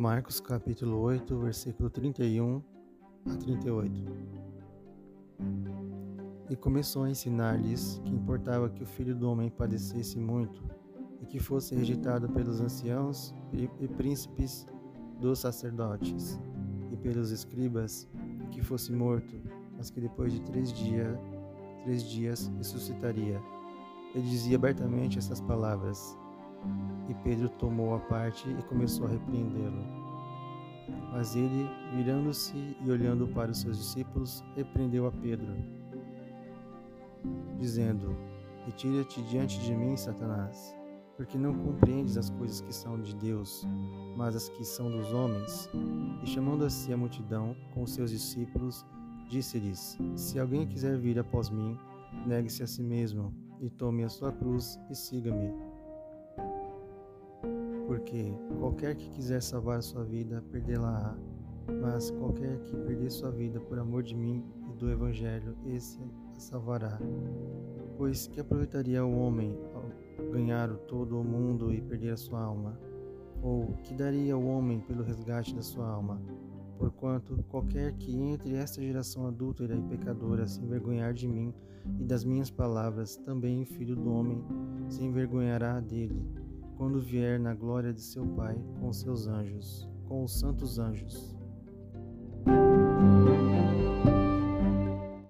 Marcos capítulo 8, versículo 31 a 38. E começou a ensinar-lhes que importava que o filho do homem padecesse muito e que fosse rejeitado pelos anciãos e, príncipes dos sacerdotes e pelos escribas, e que fosse morto, mas que depois de três dias, três dias ressuscitaria. Ele dizia abertamente essas palavras. E Pedro tomou a parte e começou a repreendê-lo. Mas ele, virando-se e olhando para os seus discípulos, repreendeu a Pedro, dizendo: Retira-te diante de mim, Satanás, porque não compreendes as coisas que são de Deus, mas as que são dos homens. E chamando a si a multidão com os seus discípulos, disse-lhes: Se alguém quiser vir após mim, negue-se a si mesmo e tome a sua cruz e siga-me porque qualquer que quiser salvar a sua vida, perdê-la-á. Mas qualquer que perder sua vida por amor de mim e do Evangelho, esse a salvará. Pois que aproveitaria o homem ao ganhar todo o mundo e perder a sua alma? Ou que daria o homem pelo resgate da sua alma? Porquanto qualquer que entre esta geração adúltera e pecadora se envergonhar de mim e das minhas palavras, também o filho do homem se envergonhará dele quando vier na glória de seu Pai com seus anjos, com os santos anjos.